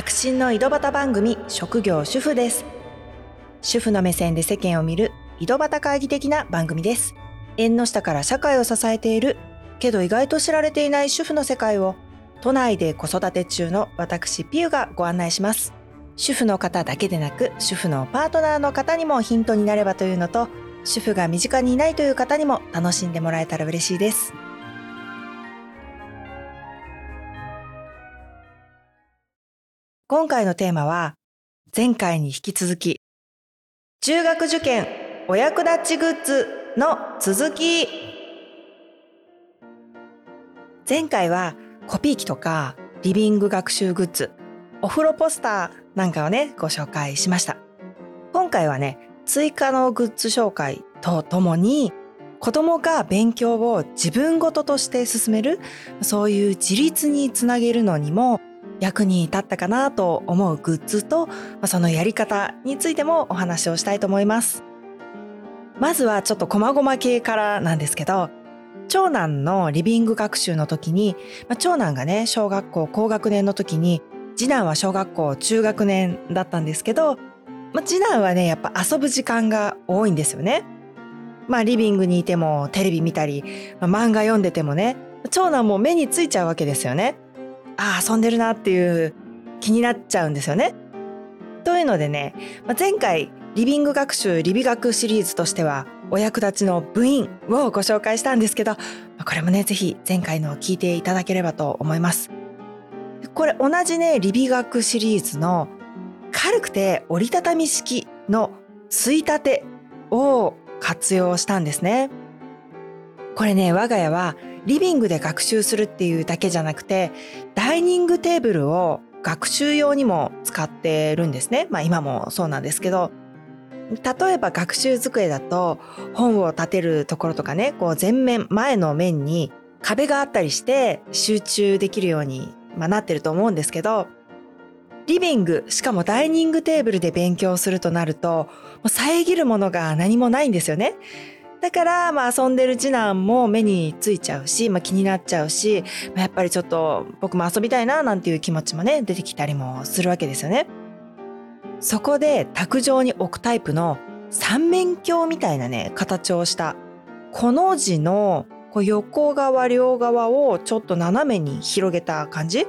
白真の井戸端番組職業主婦です。主婦の目線で世間を見る井戸端会議的な番組です。縁の下から社会を支えているけど意外と知られていない主婦の世界を都内で子育て中の私ピューがご案内します。主婦の方だけでなく主婦のパートナーの方にもヒントになればというのと主婦が身近にいないという方にも楽しんでもらえたら嬉しいです。今回のテーマは前回に引き続き中学受験お役立ちグッズの続き。前回はコピー機とかリビング学習グッズお風呂ポスターなんかをねご紹介しました。今回はね追加のグッズ紹介とともに子供が勉強を自分ごととして進めるそういう自立につなげるのにも役に立ったかなと思うグッズとそのやり方についてもお話をしたいと思います。まずはちょっと細々系からなんですけど長男のリビング学習の時に、まあ、長男がね小学校高学年の時に次男は小学校中学年だったんですけど、まあ、次男はねやっぱ遊ぶ時間が多いんですよね。まあリビングにいてもテレビ見たり、まあ、漫画読んでてもね長男も目についちゃうわけですよね。あ遊んでるなっていう気になっちゃうんですよね。というのでね、まあ、前回リビング学習リビ学シリーズとしてはお役立ちの部員をご紹介したんですけど、これもね、ぜひ前回のを聞いていただければと思います。これ同じね、リビ学シリーズの軽くて折りたたみ式のついたてを活用したんですね。これね、我が家はリビングで学習するっていうだけじゃなくてダイニングテーブルを学習用にも使ってるんですね。まあ今もそうなんですけど例えば学習机だと本を立てるところとかねこう前面前の面に壁があったりして集中できるように、まあ、なってると思うんですけどリビングしかもダイニングテーブルで勉強するとなると遮るものが何もないんですよね。だから、まあ、遊んでる次男も目についちゃうし、まあ、気になっちゃうし、まあ、やっぱりちょっと僕も遊びたいななんていう気持ちもね出てきたりもするわけですよね。そこで卓上に置くタイプの三面鏡みたいなね形をしたこの字のこう横側両側をちょっと斜めに広げた感じ、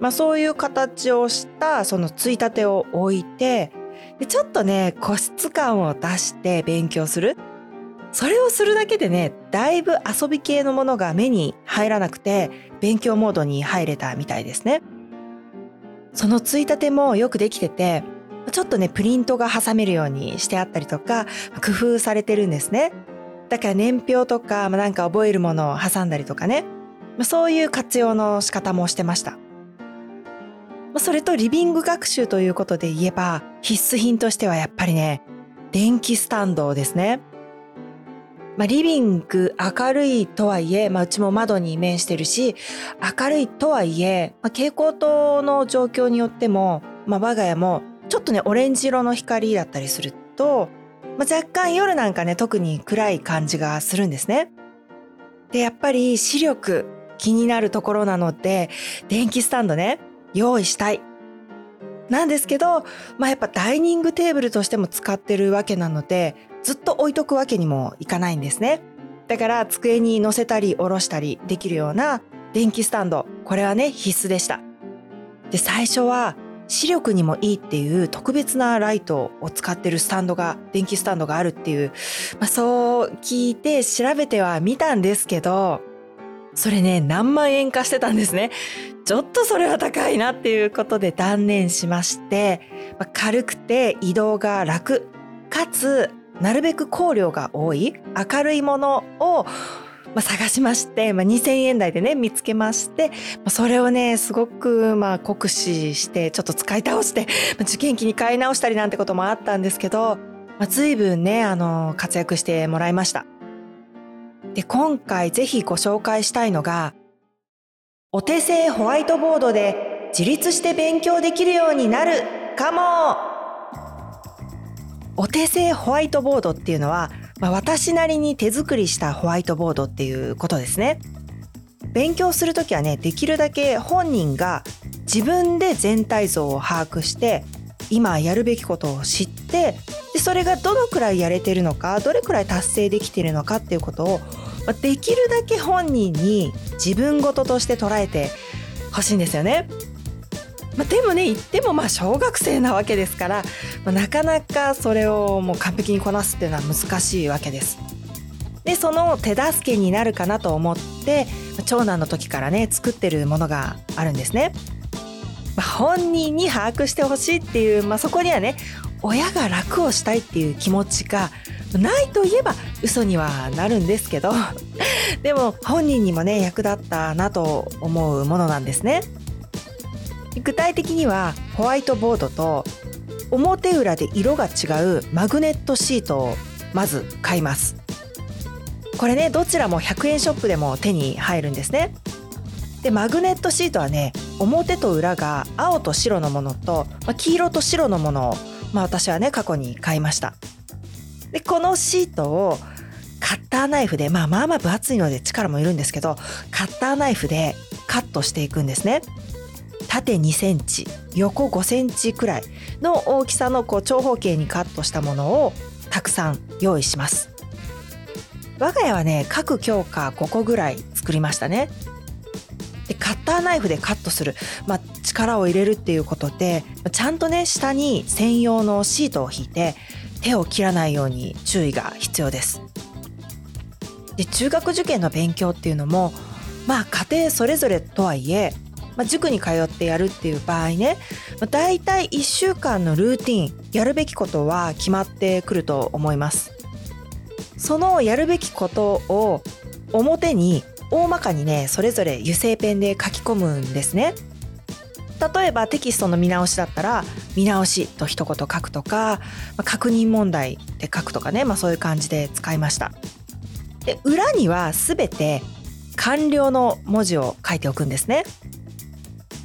まあ、そういう形をしたそのついたてを置いてでちょっとね個室感を出して勉強するそれをするだけでねだいぶ遊び系のものが目に入らなくて勉強モードに入れたみたいですね。そのついたてもよくできててちょっとねプリントが挟めるようにしてあったりとか工夫されてるんですね。だから年表とかなんか覚えるものを挟んだりとかね。そういう活用の仕方もしてました。それとリビング学習ということで言えば必須品としてはやっぱりね電気スタンドですね。まあ、リビング明るいとはいえ、まあ、うちも窓に面してるし明るいとはいえ、まあ、蛍光灯の状況によっても、まあ、我が家もちょっとねオレンジ色の光だったりすると、まあ、若干夜なんかね特に暗い感じがするんですね。でやっぱり視力気になるところなので電気スタンドね用意したい。なんですけど、まあ、やっぱダイニングテーブルとしても使ってるわけなのでずっと置いとくわけにもいかないんですね。だから机に乗せたり下ろしたりできるような電気スタンド、これはね、必須でした。で、最初は視力にもいいっていう特別なライトを使ってるスタンドが、電気スタンドがあるっていう、まあ、そう聞いて調べてはみたんですけど、それね、何万円かしてたんですね。ちょっとそれは高いなっていうことで断念しまして、まあ、軽くて移動が楽、かつなるべく光量が多い明るいものをまあ、探しまして、まあ、2000円台でね見つけまして、まあ、それをねすごくまあ酷使してちょっと使い倒して、まあ、受験期に買い直したりなんてこともあったんですけど、まあ、随分ねあの活躍してもらいました。で今回ぜひご紹介したいのがお手製ホワイトボードで自立して勉強できるようになるかもお手製ホワイトボードっていうのは、まあ、私なりに手作りしたホワイトボードっていうことですね。勉強するときはねできるだけ本人が自分で全体像を把握して今やるべきことを知ってでそれがどのくらいやれてるのかどれくらい達成できてるのかっていうことをまできるだけ本人に自分事として捉えてほしいんですよね。まあ、でもね言ってもまあ小学生なわけですから、まあ、なかなかそれをもう完璧にこなすっていうのは難しいわけです。でその手助けになるかなと思って長男の時からね作ってるものがあるんですね。まあ、本人に把握してほしいっていう、まあ、そこにはね親が楽をしたいっていう気持ちがないといえば嘘にはなるんですけど でも本人にもね役立ったなと思うものなんですね。具体的にはホワイトボードと表裏で色が違うマグネットシートをまず買います。これねどちらも100円ショップでも手に入るんですね。でマグネットシートはね表と裏が青と白のものと、まあ、黄色と白のものを、まあ、私はね過去に買いました。でこのシートをカッターナイフで、まあ、まあまあ分厚いので力もいるんですけどカッターナイフでカットしていくんですね。縦2センチ横5センチくらいの大きさのこう長方形にカットしたものをたくさん用意します。我が家はね各教科5個ぐらい作りましたね。でカッターナイフでカットする、まあ、力を入れるっていうことでちゃんとね下に専用のシートを引いて手を切らないように注意が必要です。で中学受験の勉強っていうのもまあ家庭それぞれとはいえまあ、塾に通ってやるっていう場合ね、まあ、大体1週間のルーティンやるべきことは決まってくると思います。そのやるべきことを表に大まかにねそれぞれ油性ペンで書き込むんですね。例えばテキストの見直しだったら「見直し」と一言書くとか、まあ、確認問題で書くとかね、まあ、そういう感じで使いました。で裏には全て完了の文字を書いておくんですね。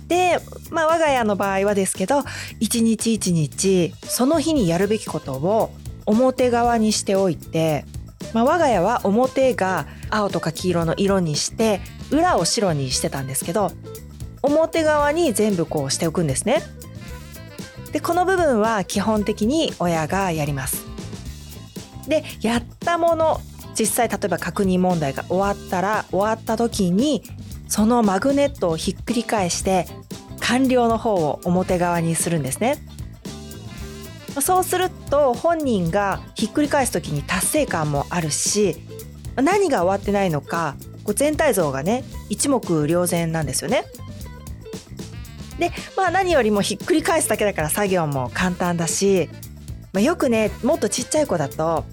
で、まあ、我が家の場合はですけど一日一日その日にやるべきことを表側にしておいて、まあ、我が家は表が青とか黄色の色にして裏を白にしてたんですけど表側に全部こうしておくんですね。でこの部分は基本的に親がやります。でやったもの実際例えば確認問題が終わったら終わった時にそのマグネットをひっくり返して完了の方を表側にするんですね。そうすると本人がひっくり返す時に達成感もあるし何が終わってないのか全体像がね一目瞭然なんですよね。でまあ何よりもひっくり返すだけだから作業も簡単だし、まあ、よくねもっとちっちゃい子だと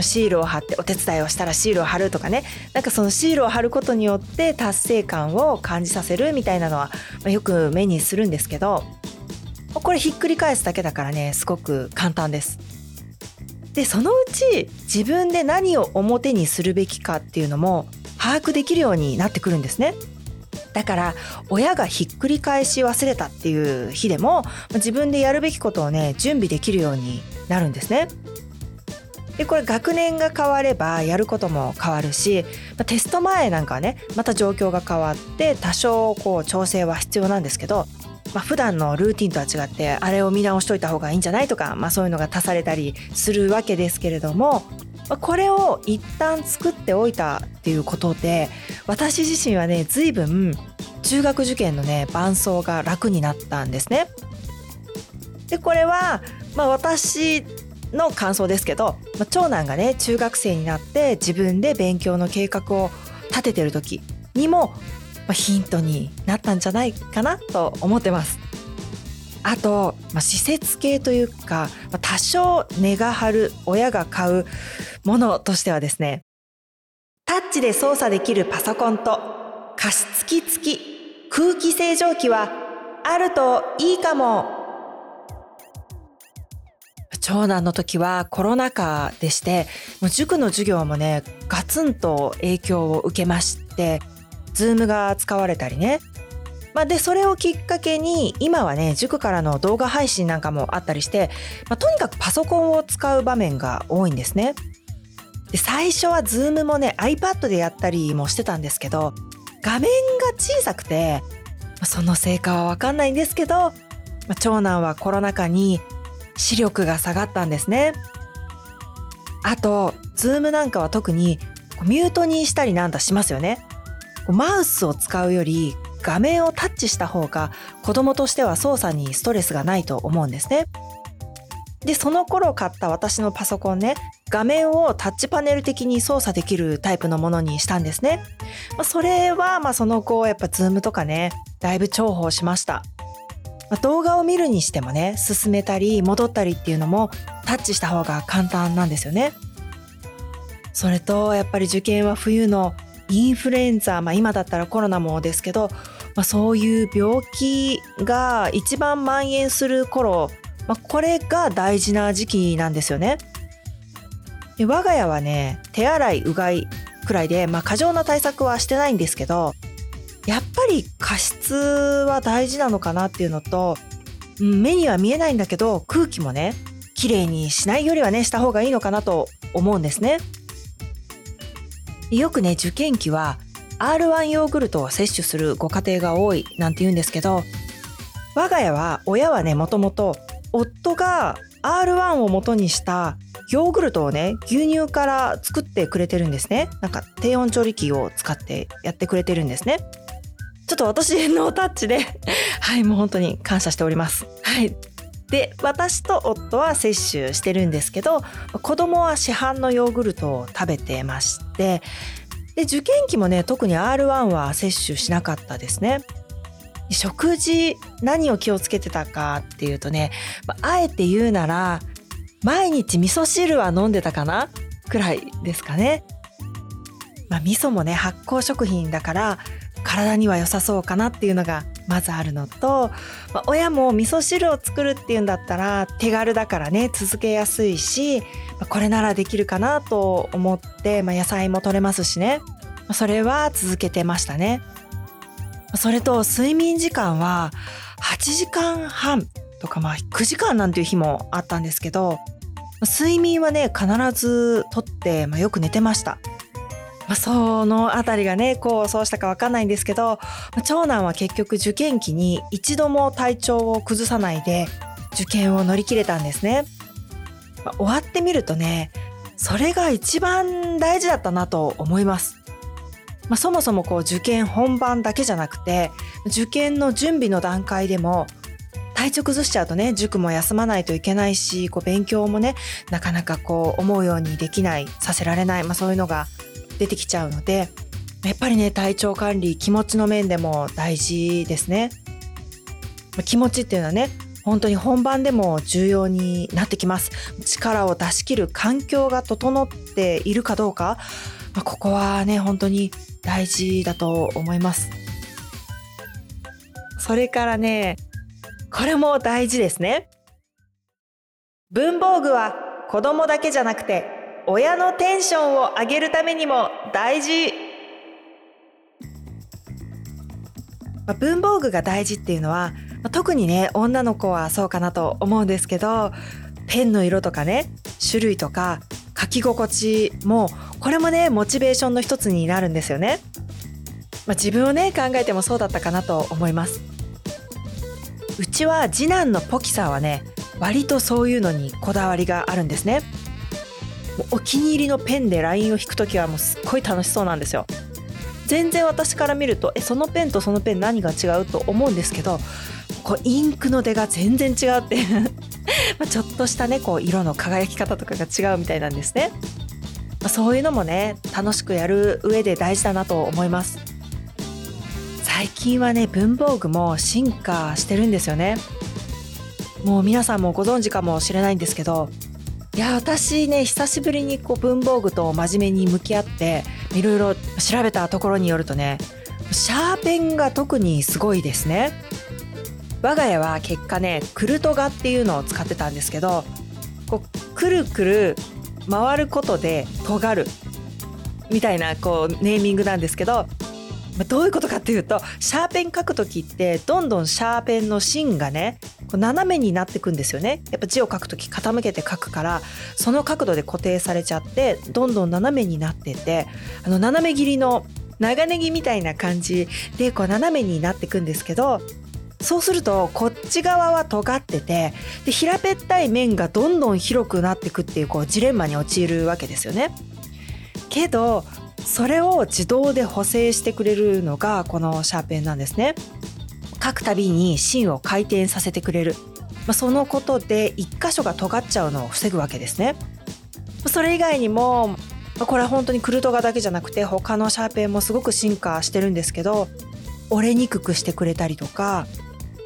シールを貼ってお手伝いをしたらシールを貼るとかねなんかそのシールを貼ることによって達成感を感じさせるみたいなのは、よく目にするんですけどこれひっくり返すだけだからねすごく簡単です。でそのうち自分で何を表にするべきかっていうのも把握できるようになってくるんですね。だから親がひっくり返し忘れたっていう日でも自分でやるべきことをね準備できるようになるんですね。でこれ学年が変わればやることも変わるし、まあ、テスト前なんかはねまた状況が変わって多少こう調整は必要なんですけど、まあ、普段のルーティンとは違ってあれを見直しといた方がいいんじゃないとか、まあ、そういうのが足されたりするわけですけれども、まあ、これを一旦作っておいたっていうことで私自身はね随分中学受験のね伴奏が楽になったんですね。でこれはまあ私の感想ですけど、まあ、長男がね中学生になって自分で勉強の計画を立ててる時にも、まあ、ヒントになったんじゃないかなと思ってます。あと、まあ、施設系というか、まあ、多少値が張る親が買うものとしてはですねタッチで操作できるパソコンと加湿器付き空気清浄機はあるといいかも長男の時はコロナ禍でしてもう塾の授業もねガツンと影響を受けましてズームが使われたりねまあ、でそれをきっかけに今はね塾からの動画配信なんかもあったりして、まあ、とにかくパソコンを使う場面が多いんですね。で最初は Zoom もね iPad でやったりもしてたんですけど画面が小さくてその成果はわかんないんですけど、ま長男はコロナ禍に視力が下がったんですね。あと、ズームなんかは特にミュートにしたりなんだしますよね。マウスを使うより画面をタッチした方が子供としては操作にストレスがないと思うんですね。で、その頃買った私のパソコンね、画面をタッチパネル的に操作できるタイプのものにしたんですね。まあ、それは、まあその後、やっぱズームとかね、だいぶ重宝しました。まあ、動画を見るにしてもね、進めたり戻ったりっていうのもタッチした方が簡単なんですよね。それと、やっぱり受験は冬のインフルエンザ、まあ今だったらコロナもですけど、まあ、そういう病気が一番蔓延する頃まあ、これが大事な時期なんですよね。で我が家はね手洗いうがいくらいで、まあ、過剰な対策はしてないんですけどやっぱり加湿は大事なのかなっていうのと、うん、目には見えないんだけど空気もね綺麗にしないよりはねした方がいいのかなと思うんですね。よくね受験期は R1 ヨーグルトを摂取するご家庭が多いなんて言うんですけど我が家は親はねもともと夫が R1 を元にしたヨーグルトをね牛乳から作ってくれてるんですねなんか低温調理器を使ってやってくれてるんですねちょっと私のタッチで はいもう本当に感謝しております。はい。で私と夫は摂取してるんですけど子供は市販のヨーグルトを食べてましてで受験期もね特に R1 は摂取しなかったですね。食事何を気をつけてたかっていうとね、まあ、あえて言うなら毎日味噌汁は飲んでたかな？くらいですかね。まあ、味噌もね発酵食品だから体には良さそうかなっていうのがまずあるのと、まあ、親も味噌汁を作るっていうんだったら手軽だからね続けやすいし、まあ、これならできるかなと思って、まあ、野菜も取れますしね、まあ、それは続けてましたね。それと睡眠時間は8時間半とかまあ9時間なんていう日もあったんですけど睡眠はね必ずとって、まあ、よく寝てました。まあ、そのあたりがねこうそうしたかわかんないんですけど、まあ、長男は結局受験期に一度も体調を崩さないで受験を乗り切れたんですね。まあ、終わってみるとねそれが一番大事だったなと思います。まあ、そもそもこう受験本番だけじゃなくて受験の準備の段階でも体調崩しちゃうとね塾も休まないといけないしこう勉強もねなかなかこう思うようにできないさせられない、まあ、そういうのが出てきちゃうのでやっぱりね体調管理気持ちの面でも大事ですね。まあ、気持ちっていうのはね本当に本番でも重要になってきます力を出し切る環境が整っているかどうか、まあ、ここはね本当に大事だと思います。それからね、これも大事ですね。文房具は子供だけじゃなくて親のテンションを上げるためにも大事。まあ、文房具が大事っていうのは、まあ、特にね女の子はそうかなと思うんですけどペンの色とかね種類とか書き心地もこれもねモチベーションの一つになるんですよね、まあ、自分をね考えてもそうだったかなと思います。うちは次男のポキさんはね割とそういうのにこだわりがあるんですね。お気に入りのペンでラインを引く時はもうすっごい楽しそうなんですよ。全然私から見るとえそのペンとそのペン何が違うと思うんですけどこうインクの出が全然違うって まちょっとしたねこう色の輝き方とかが違うみたいなんですね、まあ、そういうのもね楽しくやる上で大事だなと思います。最近はね文房具も進化してるんですよね。もう皆さんもご存知かもしれないんですけどいや私ね久しぶりにこう文房具と真面目に向き合っていろいろ調べたところによるとねシャーペンが特にすごいですね。我が家は結果ねクルトガっていうのを使ってたんですけどこうくるくる回ることで尖るみたいなこうネーミングなんですけどどういうことかっていうとシャーペン書く時ってどんどんシャーペンの芯がね斜めになってくんですよねやっぱ字を書く時傾けて書くからその角度で固定されちゃってどんどん斜めになっててあの斜め切りの長ネギみたいな感じでこう斜めになっていくんですけどそうするとこっち側は尖っててで平べったい面がどんどん広くなっていくっていうこうジレンマに陥るわけですよね。けどそれを自動で補正してくれるのがこのシャーペンなんですね。書くたびに芯を回転させてくれる、まあ、そのことで一箇所が尖っちゃうのを防ぐわけですね。それ以外にもこれは本当にクルトガだけじゃなくて他のシャーペンもすごく進化してるんですけど折れにくくしてくれたりとか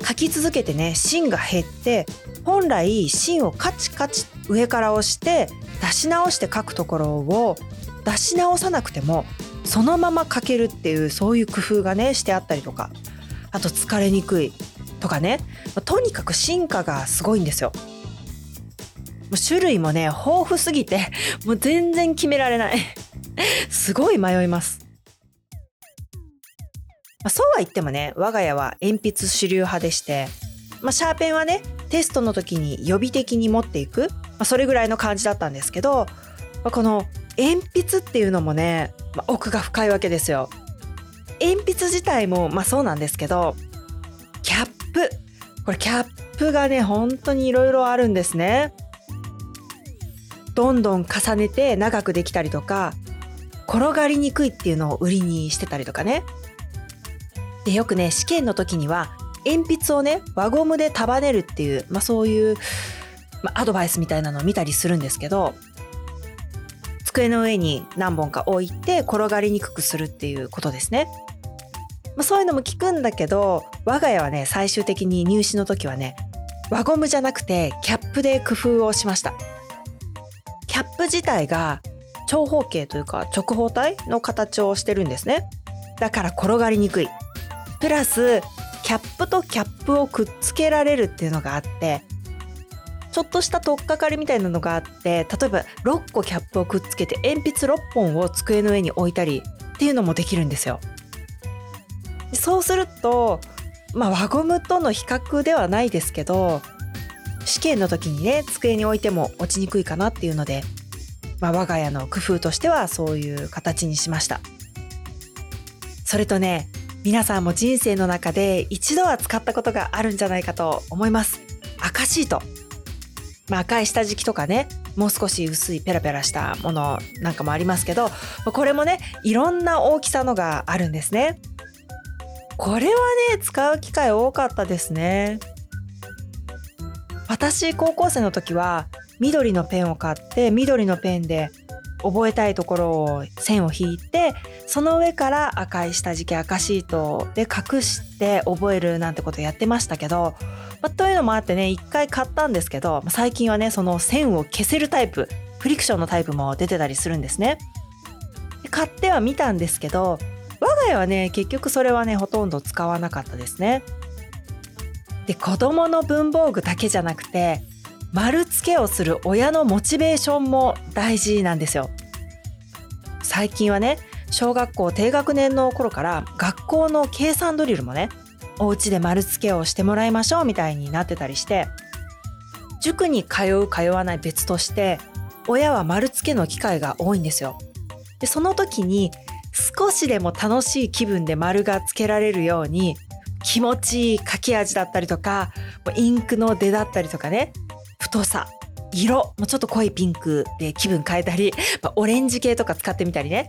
書き続けてね芯が減って本来芯をカチカチ上から押して出し直して書くところを出し直さなくてもそのまま書けるっていうそういう工夫がねしてあったりとかあと疲れにくいとかねとにかく進化がすごいんですよ。もう種類もね豊富すぎて もう全然決められない すごい迷います。ま、そうは言ってもね我が家は鉛筆主流派でして、まあ、シャーペンはねテストの時に予備的に持っていく、まあ、それぐらいの感じだったんですけど、まあ、この鉛筆っていうのもね、まあ、奥が深いわけですよ。鉛筆自体もまあそうなんですけどキャップこれキャップがね本当にいろいろあるんですね。どんどん重ねて長くできたりとか転がりにくいっていうのを売りにしてたりとかねでよくね試験の時には鉛筆をね輪ゴムで束ねるっていう、まあ、そういう、まあ、アドバイスみたいなのを見たりするんですけど机の上に何本か置いて転がりにくくするっていうことですね。まあ、そういうのも聞くんだけど我が家はね最終的に入試の時はね輪ゴムじゃなくてキャップで工夫をしました。キャップ自体が長方形というか直方体の形をしてるんですね。だから転がりにくい。プラスキャップとキャップをくっつけられるっていうのがあってちょっとした取っかかりみたいなのがあって例えば6個キャップをくっつけて鉛筆6本を机の上に置いたりっていうのもできるんですよ。そうするとまあ輪ゴムとの比較ではないですけど試験の時にね机に置いても落ちにくいかなっていうので、まあ、我が家の工夫としてはそういう形にしました。それとね皆さんも人生の中で一度は使ったことがあるんじゃないかと思います。赤シート。まあ、赤い下敷きとかね、もう少し薄いペラペラしたものなんかもありますけど、これもね、いろんな大きさのがあるんですね。これはね、使う機会多かったですね。私、高校生の時は、緑のペンを買って緑のペンで覚えたいところを線を引いてその上から赤い下敷き赤シートで隠して覚えるなんてことやってましたけど、ま、というのもあってね一回買ったんですけど最近はねその線を消せるタイプフリクションのタイプも出てたりするんですね。買ってはみたんですけど我が家はね結局それはねほとんど使わなかったですね。で子供の文房具だけじゃなくて丸付けをする親のモチベーションも大事なんですよ。最近はね小学校低学年の頃から学校の計算ドリルもねお家で丸付けをしてもらいましょうみたいになってたりして塾に通う通わない別として親は丸付けの機会が多いんですよ。でその時に少しでも楽しい気分で丸がつけられるように気持ちいい書き味だったりとかインクの出だったりとかね太さ色もちょっと濃いピンクで気分変えたり、オレンジ系とか使ってみたりね、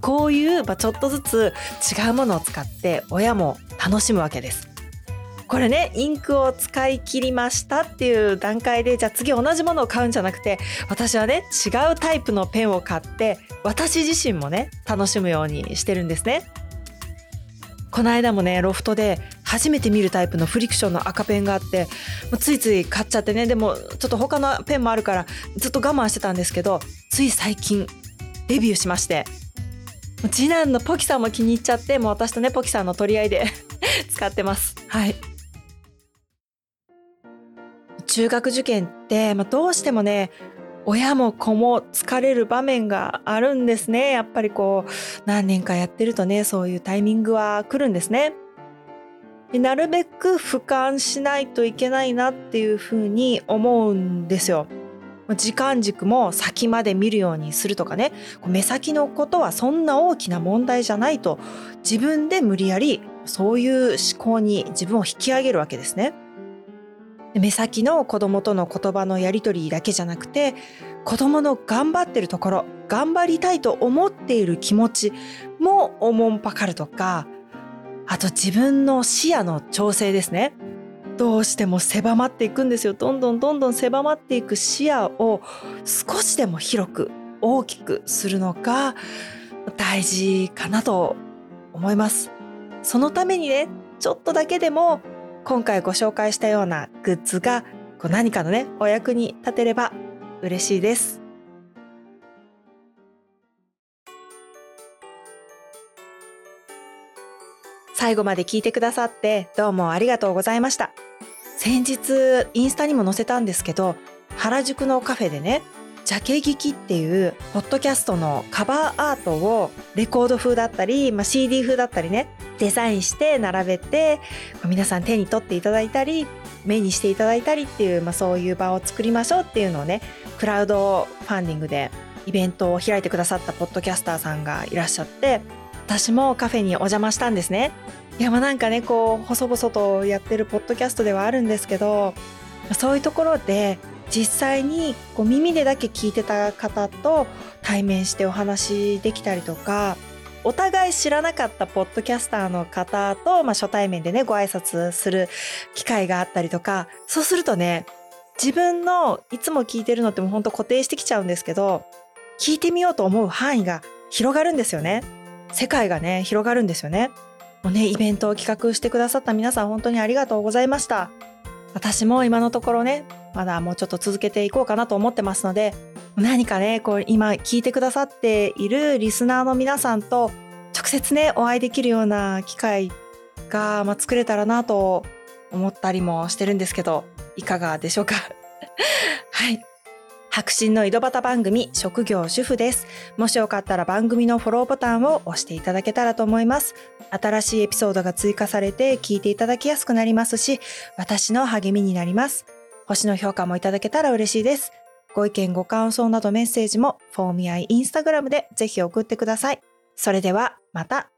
こういう、ちょっとずつ違うものを使って親も楽しむわけです。これねインクを使い切りましたっていう段階でじゃあ次同じものを買うんじゃなくて私はね違うタイプのペンを買って私自身もね楽しむようにしてるんですね。この間もねロフトで初めて見るタイプのフリクションの赤ペンがあってついつい買っちゃってねでもちょっと他のペンもあるからずっと我慢してたんですけどつい最近デビューしまして。次男のポキさんも気に入っちゃってもう私とねポキさんの取り合いで 使ってます。はい。中学受験って、まあ、どうしてもね親も子も疲れる場面があるんですねやっぱりこう何年かやってるとねそういうタイミングは来るんですねなるべく俯瞰しないといけないなっていうふうに思うんですよ。時間軸も先まで見るようにするとかね目先のことはそんな大きな問題じゃないと自分で無理やりそういう思考に自分を引き上げるわけですね。目先の子供との言葉のやり取りだけじゃなくて子供の頑張ってるところ頑張りたいと思っている気持ちもおもんぱかるとかあと自分の視野の調整ですね。どうしても狭まっていくんですよ。どんどんどんどん狭まっていく視野を少しでも広く大きくするのが大事かなと思います。そのためにねちょっとだけでも今回ご紹介したようなグッズがこう何かのねお役に立てれば嬉しいです。最後まで聞いてくださってどうもありがとうございました。先日インスタにも載せたんですけど原宿のカフェでねジャケ聞きっていうポッドキャストのカバーアートをレコード風だったり、まあ、CD 風だったりねデザインして並べて皆さん手に取っていただいたり目にしていただいたりっていう、まあ、そういう場を作りましょうっていうのをねクラウドファンディングでイベントを開いてくださったポッドキャスターさんがいらっしゃって私もカフェにお邪魔したんですね。いやまあなんかねこう細々とやってるポッドキャストではあるんですけどそういうところで実際にこう耳でだけ聞いてた方と対面してお話できたりとかお互い知らなかったポッドキャスターの方と、まあ、初対面でねご挨拶する機会があったりとかそうするとね自分のいつも聞いてるのってもうほんと固定してきちゃうんですけど聞いてみようと思う範囲が広がるんですよね。世界がね広がるんですよね。もうねイベントを企画してくださった皆さん本当にありがとうございました。私も今のところねまだもうちょっと続けていこうかなと思ってますので何かねこう今聞いてくださっているリスナーの皆さんと直接ねお会いできるような機会が、まあ、作れたらなと思ったりもしてるんですけどいかがでしょうか？はい白真の井戸端番組職業主婦です。もしよかったら番組のフォローボタンを押していただけたらと思います。新しいエピソードが追加されて聞いていただきやすくなりますし、私の励みになります。星の評価もいただけたら嬉しいです。ご意見ご感想などメッセージもフォーミアインスタグラムでぜひ送ってください。それではまた